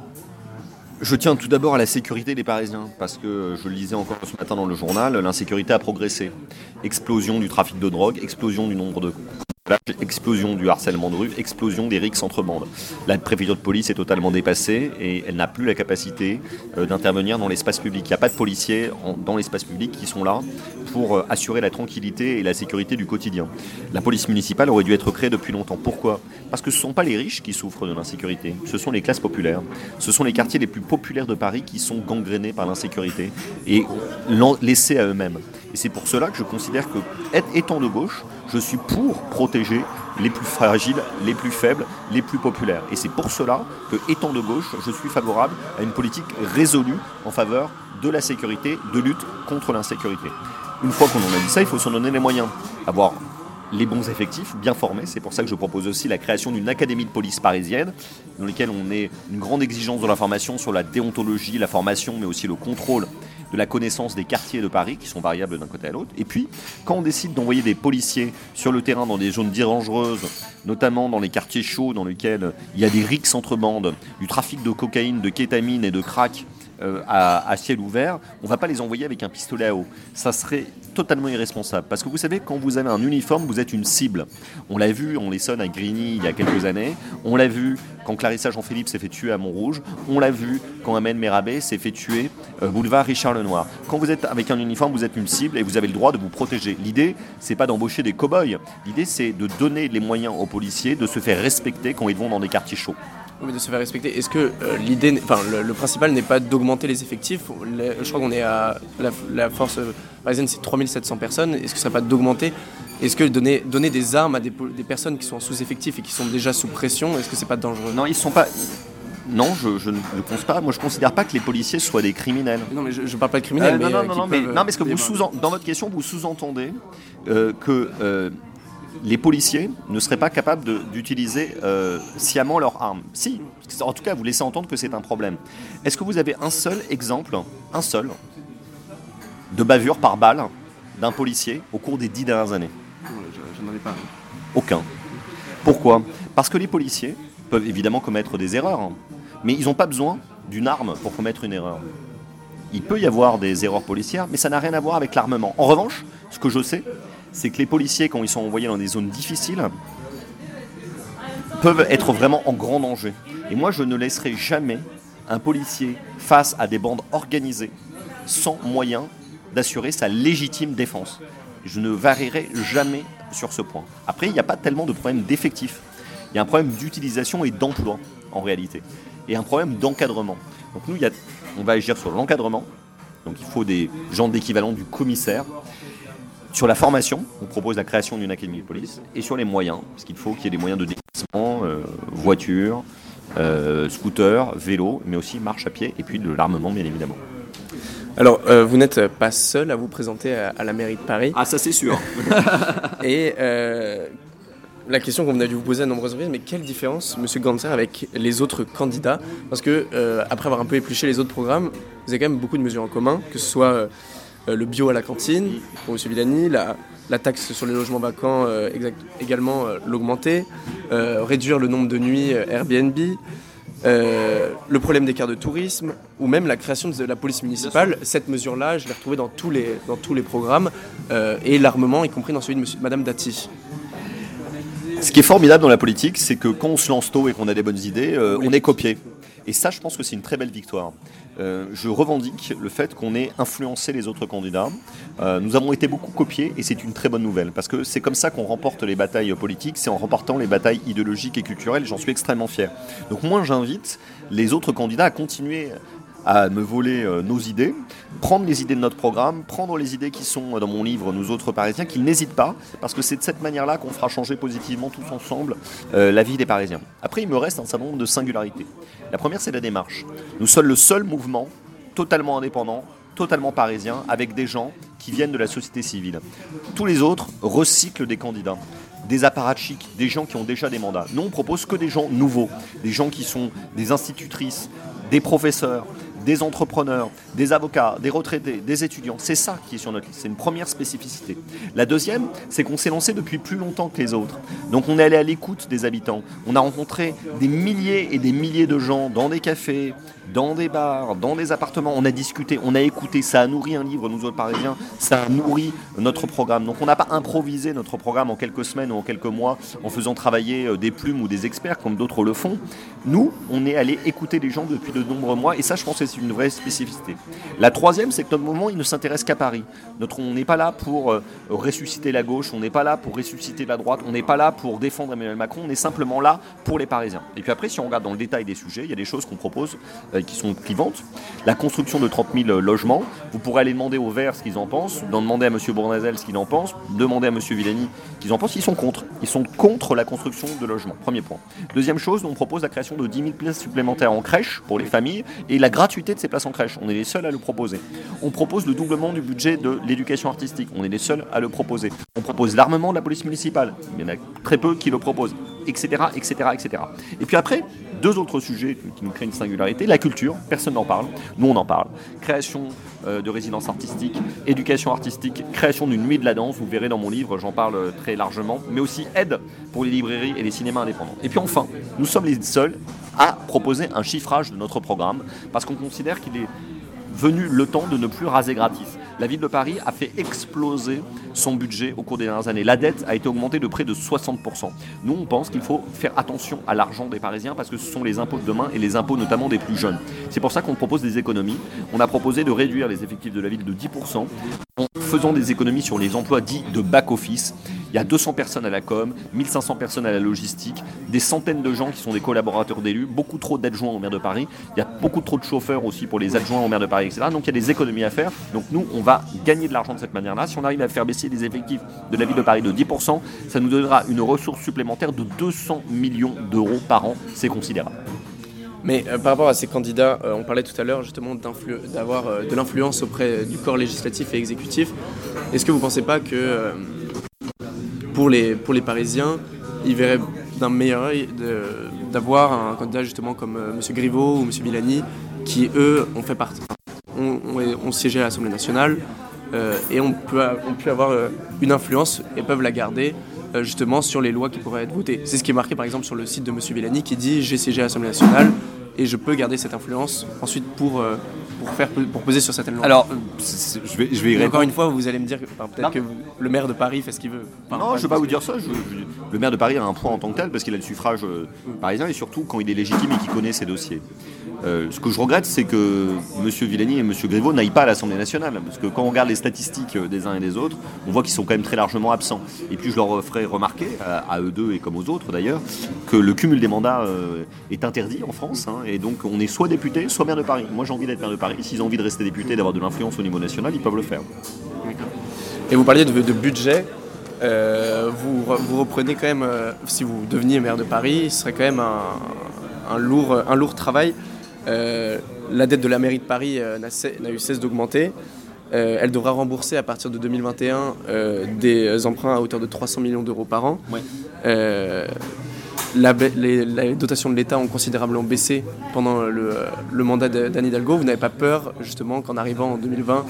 Je tiens tout d'abord à la sécurité des Parisiens, parce que je le disais encore ce matin dans le journal, l'insécurité a progressé. Explosion du trafic de drogue, explosion du nombre de explosion du harcèlement de rue, explosion des rixes entre bandes. La préfecture de police est totalement dépassée et elle n'a plus la capacité euh, d'intervenir dans l'espace public. Il n'y a pas de policiers dans l'espace public qui sont là pour euh, assurer la tranquillité et la sécurité du quotidien. La police municipale aurait dû être créée depuis longtemps. Pourquoi? Parce que ce ne sont pas les riches qui souffrent de l'insécurité, ce sont les classes populaires. Ce sont les quartiers les plus populaires de Paris qui sont gangrénés par l'insécurité et laissés à eux-mêmes. Et c'est pour cela que je considère que, étant de gauche, je suis pour protéger les plus fragiles, les plus faibles, les plus populaires. Et c'est pour cela que, étant de gauche, je suis favorable à une politique résolue en faveur de la sécurité, de lutte contre l'insécurité. Une fois qu'on en a dit ça, il faut s'en donner les moyens. Avoir les bons effectifs, bien formés. C'est pour ça que je propose aussi la création d'une académie de police parisienne, dans laquelle on ait une grande exigence de l'information sur la déontologie, la formation, mais aussi le contrôle de la connaissance des quartiers de Paris, qui sont variables d'un côté à l'autre. Et puis, quand on décide d'envoyer des policiers sur le terrain dans des zones dangereuses, notamment dans les quartiers chauds dans lesquels il y a des rixes entre bandes, du trafic de cocaïne, de kétamine et de crack, euh, à, ciel ouvert, on ne va pas les envoyer avec un pistolet à eau. Ça serait totalement irresponsable. Parce que vous savez, quand vous avez un uniforme, vous êtes une cible. On l'a vu, on les sonne à Grigny il y a quelques années. On l'a vu quand Clarissa Jean-Philippe s'est fait tuer à Montrouge. On l'a vu quand Amen Merabé s'est fait tuer euh, boulevard Richard Lenoir. Quand vous êtes avec un uniforme, vous êtes une cible et vous avez le droit de vous protéger. L'idée, c'est pas d'embaucher des cow-boys. L'idée, c'est de donner les moyens aux policiers de se faire respecter quand ils vont dans des quartiers chauds. Oui, de se faire respecter. Est-ce que euh, l'idée, enfin, le, le principal n'est pas d'augmenter les effectifs Les- Je crois qu'on est à la, la force euh, parisienne, c'est 3700 personnes. Est-ce que ce serait pas d'augmenter? Est-ce que donner, donner des armes à des, personnes qui sont en sous-effectif et qui sont déjà sous pression, est-ce que c'est pas dangereux? Non, ils sont pas. Non, je, je ne le pense pas. Moi, je considère pas que les policiers soient des criminels. Non, mais je, je parle pas de criminels. Euh, mais, non, euh, non, non, non, mais, non, ce que euh, vous sous dans votre question, vous sous-entendez euh, que euh, les policiers ne seraient pas capables d'utiliser euh, sciemment leurs armes. Si, en tout cas, vous laissez entendre que c'est un problème. Est-ce que vous avez un seul exemple, un seul, de bavure par balle d'un policier au cours des dix dernières années? Je, je n'en ai pas. Aucun. Pourquoi? Parce que les policiers peuvent évidemment commettre des erreurs, hein, mais ils n'ont pas besoin d'une arme pour commettre une erreur. Il peut y avoir des erreurs policières, mais ça n'a rien à voir avec l'armement. En revanche, ce que je sais, c'est que les policiers, quand ils sont envoyés dans des zones difficiles, peuvent être vraiment en grand danger. Et moi, je ne laisserai jamais un policier face à des bandes organisées sans moyen d'assurer sa légitime défense. Je ne varierai jamais sur ce point. Après, il n'y a pas tellement de problème d'effectifs. Il y a un problème d'utilisation et d'emploi, en réalité. Et un problème d'encadrement. Donc nous, on va agir sur l'encadrement. Donc il faut des gens d'équivalent du commissaire. Sur la formation, on propose la création d'une académie de police. Et sur les moyens, parce qu'il faut qu'il y ait des moyens de déplacement, euh, voitures, euh, scooters, vélos, mais aussi marche à pied, et puis de l'armement, bien évidemment. Alors, euh, vous n'êtes pas seul à vous présenter à, à la mairie de Paris. Ah, ça c'est sûr. Et euh, la question qu'on a dû vous poser à nombreuses reprises, mais quelle différence, Monsieur Ganser, avec les autres candidats? Parce que euh, après avoir un peu épluché les autres programmes, vous avez quand même beaucoup de mesures en commun, que ce soit euh, le bio à la cantine pour Monsieur Villani, la, la taxe sur les logements vacants euh, exact- également euh, l'augmenter, euh, réduire le nombre de nuits euh, Airbnb. euh, le problème des cartes de tourisme ou même la création de la police municipale, cette mesure-là, je l'ai retrouvée dans tous les, dans tous les programmes euh, et l'armement, y compris dans celui de monsieur, Madame Dati. Ce qui est formidable dans la politique, c'est que quand on se lance tôt et qu'on a des bonnes idées, euh, on est copié. Et ça, je pense que c'est une très belle victoire. Euh, je revendique le fait qu'on ait influencé les autres candidats. Euh, nous avons été beaucoup copiés et c'est une très bonne nouvelle parce que c'est comme ça qu'on remporte les batailles politiques, c'est en remportant les batailles idéologiques et culturelles. J'en suis extrêmement fier. Donc moi, j'invite les autres candidats à continuer à me voler euh, nos idées, prendre les idées de notre programme, prendre les idées qui sont dans mon livre Nous autres Parisiens, qu'ils n'hésitent pas, parce que c'est de cette manière-là qu'on fera changer positivement tous ensemble euh, la vie des Parisiens. Après, il me reste un certain nombre de singularités. La première, c'est la démarche. Nous sommes le seul mouvement totalement indépendant, totalement parisien, avec des gens qui viennent de la société civile. Tous les autres recyclent des candidats des apparatchiks, des gens qui ont déjà des mandats. Nous, on propose que des gens nouveaux, des gens qui sont des institutrices, des professeurs, des entrepreneurs, des avocats, des retraités, des étudiants. C'est ça qui est sur notre liste. C'est une première spécificité. La deuxième, c'est qu'on s'est lancé depuis plus longtemps que les autres. Donc on est allé à l'écoute des habitants. On a rencontré des milliers et des milliers de gens dans des cafés, dans des bars, dans des appartements. On a discuté, on a écouté. Ça a nourri un livre, nous autres Parisiens. Ça a nourri notre programme. Donc on n'a pas improvisé notre programme en quelques semaines ou en quelques mois en faisant travailler euh, des plumes ou des experts comme d'autres le font. Nous, on est allé écouter les gens depuis de nombreux mois et ça, je pense que c'est une vraie spécificité. La troisième, c'est que notre mouvement, il ne s'intéresse qu'à Paris. Notre, on n'est pas là pour euh, ressusciter la gauche, on n'est pas là pour ressusciter la droite, on n'est pas là pour défendre Emmanuel Macron, on est simplement là pour les Parisiens. Et puis après, si on regarde dans le détail des sujets, il y a des choses qu'on propose euh, qui sont clivantes. La construction de 30 000 logements, vous pourrez aller demander aux Verts ce qu'ils en pensent, demander à M. Bournazel ce qu'il en pense, demander à M. Villani ce qu'ils en pensent. Ils sont contre. Ils sont contre la construction de logements. Premier point. Deuxième chose, on propose la création de 10 000 places supplémentaires en crèche pour les familles et la gratuité de ces places en crèche. On est les seuls à le proposer. On propose le doublement du budget de l'éducation artistique. On est les seuls à le proposer. On propose l'armement de la police municipale. Il y en a très peu qui le proposent, etc., etc., etc. Et puis après, deux autres sujets qui nous créent une singularité. La culture, personne n'en parle. Nous, on en parle. Création euh, de résidences artistiques, éducation artistique, création d'une nuit de la danse. Vous verrez dans mon livre, j'en parle euh, très largement. Mais aussi aide pour les librairies et les cinémas indépendants. Et puis enfin, nous sommes les seuls à proposer un chiffrage de notre programme parce qu'on considère qu'il est venu le temps de ne plus raser gratis. La ville de Paris a fait exploser son budget au cours des dernières années. La dette a été augmentée de près de 60%. Nous, on pense qu'il faut faire attention à l'argent des Parisiens parce que ce sont les impôts de demain et les impôts notamment des plus jeunes. C'est pour ça qu'on propose des économies. On a proposé de réduire les effectifs de la ville de 10% en faisant des économies sur les emplois dits de back-office. Il y a 200 personnes à la com, 1500 personnes à la logistique, des centaines de gens qui sont des collaborateurs d'élus, beaucoup trop d'adjoints au maire de Paris, il y a beaucoup trop de chauffeurs aussi pour les adjoints au maire de Paris, etc. Donc il y a des économies à faire. Donc nous, on va gagner de l'argent de cette manière-là. Si on arrive à faire baisser les effectifs de la ville de Paris de 10%, ça nous donnera une ressource supplémentaire de 200 millions d'euros par an. C'est considérable. Mais euh, par rapport à ces candidats, euh, on parlait tout à l'heure justement d'avoir euh, de l'influence auprès du corps législatif et exécutif. Est-ce que vous ne pensez pas que pour les, pour les Parisiens, ils verraient d'un meilleur œil d'avoir un candidat justement comme M. Griveaux ou M. Milani qui eux ont fait partie, ont, ont, siégé à l'Assemblée nationale et on peut, on peut avoir une influence et peuvent la garder justement sur les lois qui pourraient être votées. C'est ce qui est marqué par exemple sur le site de M. Villani qui dit j'ai siégé à l'Assemblée nationale, et je peux garder cette influence ensuite pour, euh, pour, faire, pour peser sur certaines lois. Alors, je vais, je vais Encore une fois, vous allez me dire peut-être que le maire de Paris fait ce qu'il veut. non, je ne vais pas vous dire ça. le maire de Paris a un point en tant que tel parce qu'il a le suffrage euh, parisien et surtout quand il est légitime et qu'il connaît ses dossiers. Euh, ce que je regrette, c'est que M. Villani et M. Griveaux n'aillent pas à l'Assemblée nationale. Parce que quand on regarde les statistiques des uns et des autres, on voit qu'ils sont quand même très largement absents. Et puis je leur ferai remarquer, à, eux deux et comme aux autres d'ailleurs, que le cumul des mandats est interdit en France. Hein, et donc on est soit député, soit maire de Paris. Moi j'ai envie d'être maire de Paris. S'ils ont envie de rester député, d'avoir de l'influence au niveau national, ils peuvent le faire. Et vous parliez de, budget. Euh, vous, vous, reprenez quand même, euh, si vous deveniez maire de Paris, ce serait quand même un, lourd, un lourd travail. Euh, la dette de la mairie de Paris n'a eu cesse d'augmenter. elle devra rembourser à partir de 2021 des emprunts à hauteur de 300 millions d'euros par an les, dotations de l'État ont considérablement baissé pendant le, mandat d'Anne Hidalgo. Vous n'avez pas peur, justement, qu'en arrivant en 2020,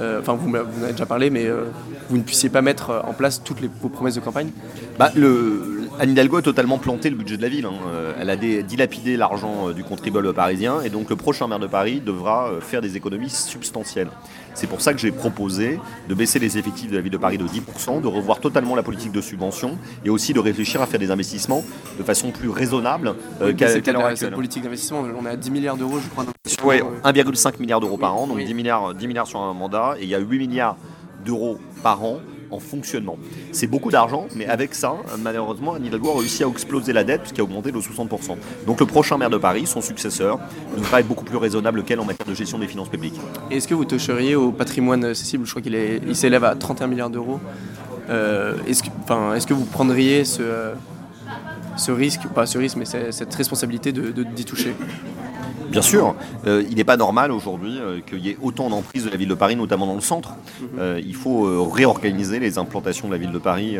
euh, enfin, vous, vous en avez déjà parlé, mais euh, vous ne puissiez pas mettre en place toutes vos promesses de campagne? Bah, le, Anne Hidalgo a totalement planté le budget de la ville. Hein. Euh, elle a dilapidé l'argent du contribuable parisien et donc le prochain maire de Paris devra faire des économies substantielles. C'est pour ça que j'ai proposé de baisser les effectifs de la ville de Paris de 10%, de revoir totalement la politique de subvention et aussi de réfléchir à faire des investissements de façon plus raisonnable euh, qu'à l'heure actuelle. politique d'investissement, on est à 10 milliards d'euros, je crois. Oui, 1,5 milliard d'euros par an, donc 10, milliards, 10 milliards sur un mandat, et il y a 8 milliards d'euros par an en fonctionnement. C'est beaucoup d'argent, mais avec ça, malheureusement, Anne Hidalgo a réussi à exploser la dette, puisqu'elle a augmenté de 60%. Donc le prochain maire de Paris, son successeur, devrait être beaucoup plus raisonnable qu'elle en matière de gestion des finances publiques. Est-ce que vous toucheriez au patrimoine cessible Je crois qu'il il s'élève à 31 milliards d'euros. Euh, est-ce, que, vous prendriez ce, ce risque, pas? Ce risque, mais cette responsabilité de, d'y toucher Bien sûr, euh, il n'est pas normal aujourd'hui euh, qu'il y ait autant d'emprises de la ville de Paris, notamment dans le centre. Mhm. Euh, il faut réorganiser les implantations de la ville de Paris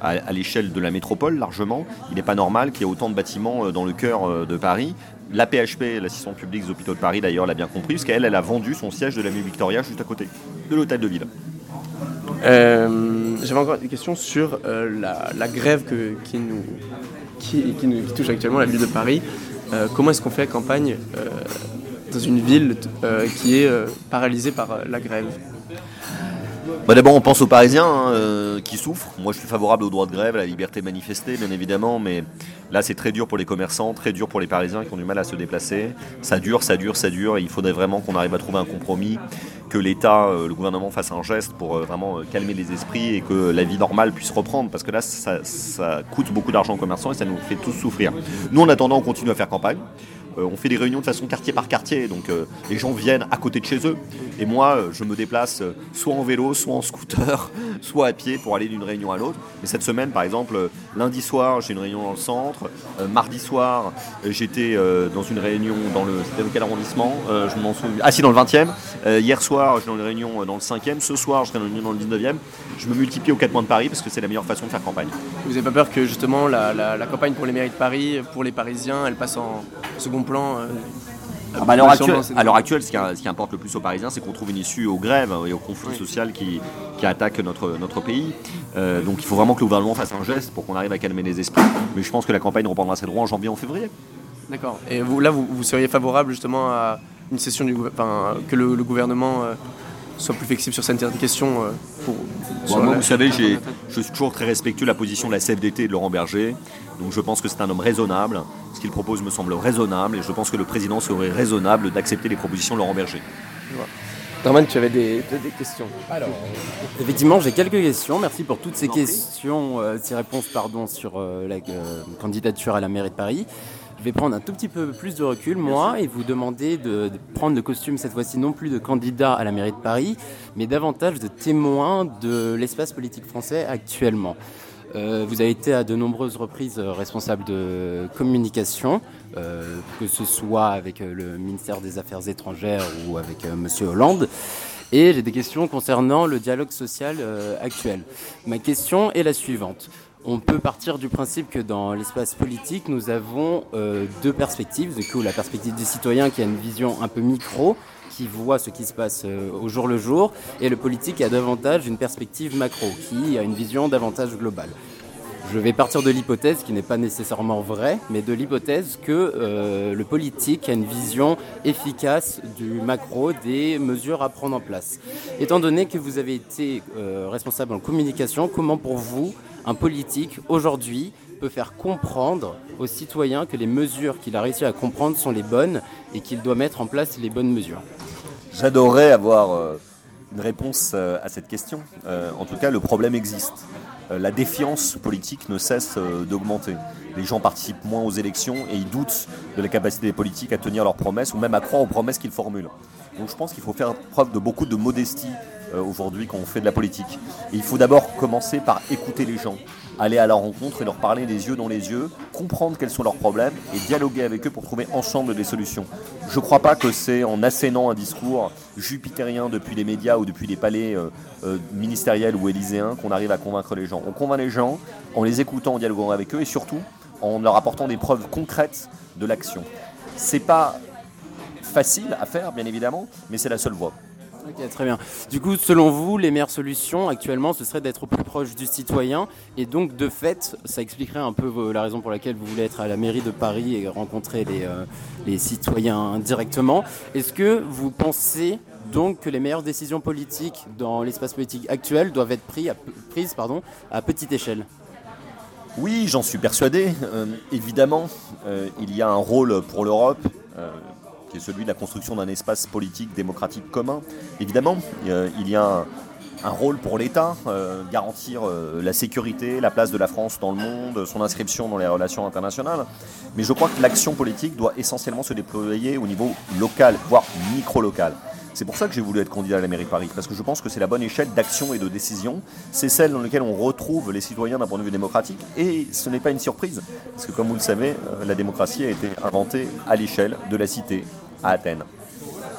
à, l'échelle de la métropole largement. Il n'est pas normal qu'il y ait autant de bâtiments dans le cœur de Paris. La PHP, l'assistante publique des hôpitaux de Paris d'ailleurs, l'a bien compris, parce qu'elle, elle a vendu son siège de la ville Victoria juste à côté de l'hôtel de ville. J'avais encore une question sur la, grève qui, nous, qui, nous, qui touche actuellement la ville de Paris. Euh, comment est-ce qu'on fait campagne euh, dans une ville euh, qui est paralysée par la grève? Bah, D'abord, on pense aux Parisiens hein, qui souffrent. Moi, je suis favorable au droit de grève, à la liberté de manifester, bien évidemment, mais là, c'est très dur pour les commerçants, très dur pour les Parisiens qui ont du mal à se déplacer. Ça dure, ça dure, ça dure, il faudrait vraiment qu'on arrive à trouver un compromis, que l'État, le gouvernement fasse un geste pour vraiment calmer les esprits et que la vie normale puisse reprendre, parce que là, ça coûte beaucoup d'argent aux commerçants et ça nous fait tous souffrir. Nous, en attendant, on continue à faire campagne. Euh, on fait des réunions de façon quartier par quartier, donc euh, les gens viennent à côté de chez eux. Et moi, euh, je me déplace soit en vélo, soit en scooter, soit à pied pour aller d'une réunion à l'autre. Et cette semaine, par exemple, lundi soir, j'ai une réunion dans le centre. mardi soir, j'étais dans une réunion dans le. quel arrondissement Je m'en souviens. Ah, si, dans le 20e. Hier soir, j'ai une réunion dans le 5e. Ce soir, je serai dans une réunion dans le 19e. Je me multiplie aux 4 mois de Paris parce que c'est la meilleure façon de faire campagne. Vous n'avez pas peur que justement la, la, campagne pour les mairies de Paris, pour les Parisiens, elle passe en second plan euh, ah bah, à l'heure actuelle, ce, qui, importe le plus aux Parisiens, c'est qu'on trouve une issue aux grèves et au conflit social qui, qui attaquent notre, notre pays. Euh, donc il faut vraiment que le gouvernement fasse un geste pour qu'on arrive à calmer les esprits. Mais je pense que la campagne reprendra ses droits en janvier en février. D'accord. Et vous, là, vous, seriez favorable justement à, une session du que le, gouvernement soit plus flexible sur certaines questions pour. moi, vous savez, je suis toujours très respectueux de la position de la CFDT et de Laurent Berger. Donc je pense que c'est un homme raisonnable. Ce qu'il propose me semble raisonnable et je pense que le président serait raisonnable d'accepter les propositions de Laurent Berger. Norman, tu avais des, questions. Alors, effectivement, j'ai quelques questions. Merci pour toutes ces questions, euh, ces réponses pardon, sur euh, la euh, candidature à la mairie de Paris. Je vais prendre un tout petit peu plus de recul, moi, et vous demander de, prendre le costume cette fois-ci non plus de candidat à la mairie de Paris, mais davantage de témoin de l'espace politique français actuellement. Euh, vous avez été à de nombreuses reprises euh, responsable de communication, euh, que ce soit avec le ministère des Affaires étrangères ou avec M. Hollande. Et j'ai des questions concernant le dialogue social actuel. Ma question est la suivante. On peut partir du principe que dans l'espace politique, nous avons deux perspectives. Du coup, la perspective du citoyen qui a une vision un peu micro, qui voit ce qui se passe au jour le jour, et le politique a davantage une perspective macro, qui a une vision davantage globale. Je vais partir de l'hypothèse qui n'est pas nécessairement vraie, mais de l'hypothèse que euh, le politique a une vision efficace du macro des mesures à prendre en place. Étant donné que vous avez été euh, responsable en communication, comment pour vous un politique aujourd'hui peut faire comprendre aux citoyens que les mesures qu'il a réussi à comprendre sont les bonnes et qu'il doit mettre en place les bonnes mesures J'adorerais avoir euh, une réponse à cette question. en tout cas, le problème existe. Euh, la défiance politique ne cesse euh, d'augmenter. Les gens participent moins aux élections et ils doutent de la capacité des politiques à tenir leurs promesses ou même à croire aux promesses qu'ils formulent. Donc je pense qu'il faut faire preuve de beaucoup de modestie euh, aujourd'hui quand on fait de la politique. Il faut d'abord commencer par écouter les gens, aller à leur rencontre et leur parler des yeux dans les yeux, comprendre quels sont leurs problèmes et dialoguer avec eux pour trouver ensemble des solutions. Je ne crois pas que c'est en assénant un discours jupitérien depuis les médias ou depuis les palais euh, euh, ministériels ou élyséens qu'on arrive à convaincre les gens. On convainc les gens en les écoutant, en dialoguant avec eux et surtout en leur apportant des preuves concrètes de l'action. C'est pas facile à faire, bien évidemment, mais c'est la seule voie. Ok, très bien. Du coup, selon vous, les meilleures solutions actuellement, ce serait d'être plus proche du citoyen. Et donc, de fait, ça expliquerait un peu la raison pour laquelle vous voulez être à la mairie de Paris et rencontrer les, euh, les citoyens directement. Est-ce que vous pensez donc que les meilleures décisions politiques dans l'espace politique actuel doivent être prises à, prises, à petite échelle? Oui, j'en suis persuadé. Euh, évidemment, euh, il y a un rôle pour l'Europe qui est celui de la construction d'un espace politique démocratique commun. Évidemment, euh, il y a un, rôle pour l'État, euh, garantir euh, la sécurité, la place de la France dans le monde, son inscription dans les relations internationales. Mais je crois que l'action politique doit essentiellement se déployer au niveau local, voire micro-local. C'est pour ça que j'ai voulu être candidat à la mairie de Paris, parce que je pense que c'est la bonne échelle d'action et de décision. C'est celle dans laquelle on retrouve les citoyens d'un point de vue démocratique, et ce n'est pas une surprise, parce que comme vous le savez, la démocratie a été inventée à l'échelle de la cité, à Athènes.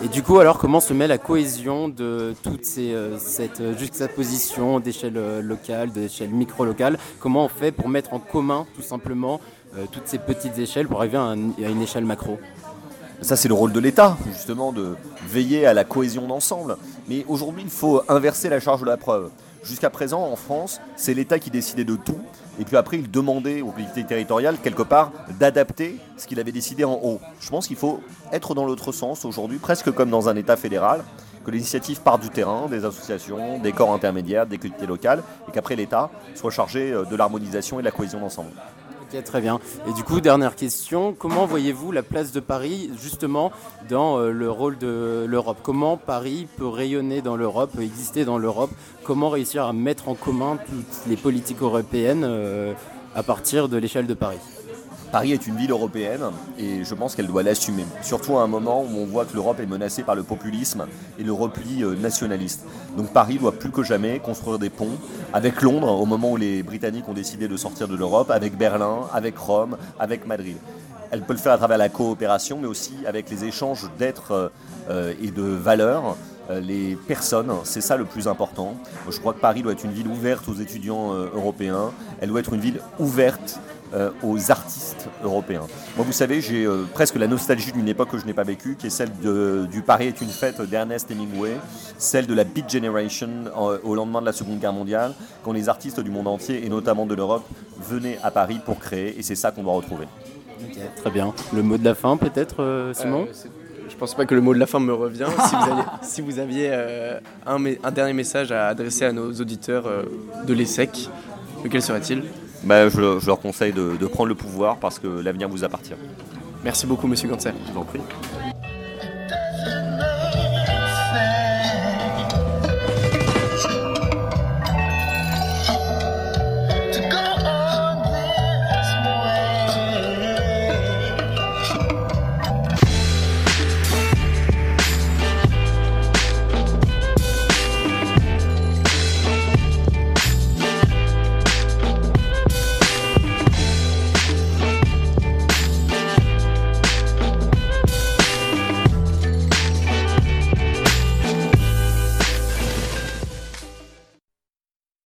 Et du coup, alors, comment se met la cohésion de toute ces, euh, cette juxtaposition d'échelle euh, locale, d'échelle micro-locale? Comment on fait pour mettre en commun, tout simplement, toutes ces petites échelles pour arriver à une échelle macro? Ça, c'est le rôle de l'État, justement, de veiller à la cohésion d'ensemble. Mais aujourd'hui, il faut inverser la charge de la preuve. Jusqu'à présent, en France, c'est l'État qui décidait de tout, et puis après, il demandait aux collectivités territoriales, quelque part, d'adapter ce qu'il avait décidé en haut. Je pense qu'il faut être dans l'autre sens aujourd'hui, presque comme dans un État fédéral, que l'initiative parte du terrain, des associations, des corps intermédiaires, des collectivités locales, et qu'après l'État soit chargé euh, de l'harmonisation et de la cohésion d'ensemble. Ok, très bien. Et du coup, dernière question, comment voyez-vous la place de Paris justement dans euh, le rôle de l'Europe? Comment Paris peut rayonner dans l'Europe, peut exister dans l'Europe? Comment réussir à mettre en commun toutes les politiques européennes euh, à partir de l'échelle de Paris? Paris est une ville européenne et je pense qu'elle doit l'assumer. Surtout à un moment où on voit que l'Europe est menacée par le populisme et le repli euh, nationaliste. Donc Paris doit plus que jamais construire des ponts avec Londres au moment où les Britanniques ont décidé de sortir de l'Europe, avec Berlin, avec Rome, avec Madrid. Elle peut le faire à travers la coopération, mais aussi avec les échanges d'êtres euh, et de valeurs les personnes, c'est ça le plus important. Je crois que Paris doit être une ville ouverte aux étudiants européens, elle doit être une ville ouverte euh, aux artistes européens. Moi, vous savez, j'ai euh, presque la nostalgie d'une époque que je n'ai pas vécue, qui est celle du Paris est une fête d'Ernest Hemingway, celle de la Beat Generation au lendemain de la Seconde Guerre mondiale, quand les artistes du monde entier, et notamment de l'Europe, venaient à Paris pour créer, et c'est ça qu'on doit retrouver. très bien. Le mot de la fin, peut-être, euh, Simon? Pense pas que le mot de la fin me revient. si vous aviez, si vous aviez euh, un, dernier message à adresser à nos auditeurs euh, de l'ESSEC, lequel serait-il? Bah, je, je leur conseille de, de prendre le pouvoir parce que l'avenir vous appartient. Merci beaucoup, monsieur Gantzer. Je vous en prie.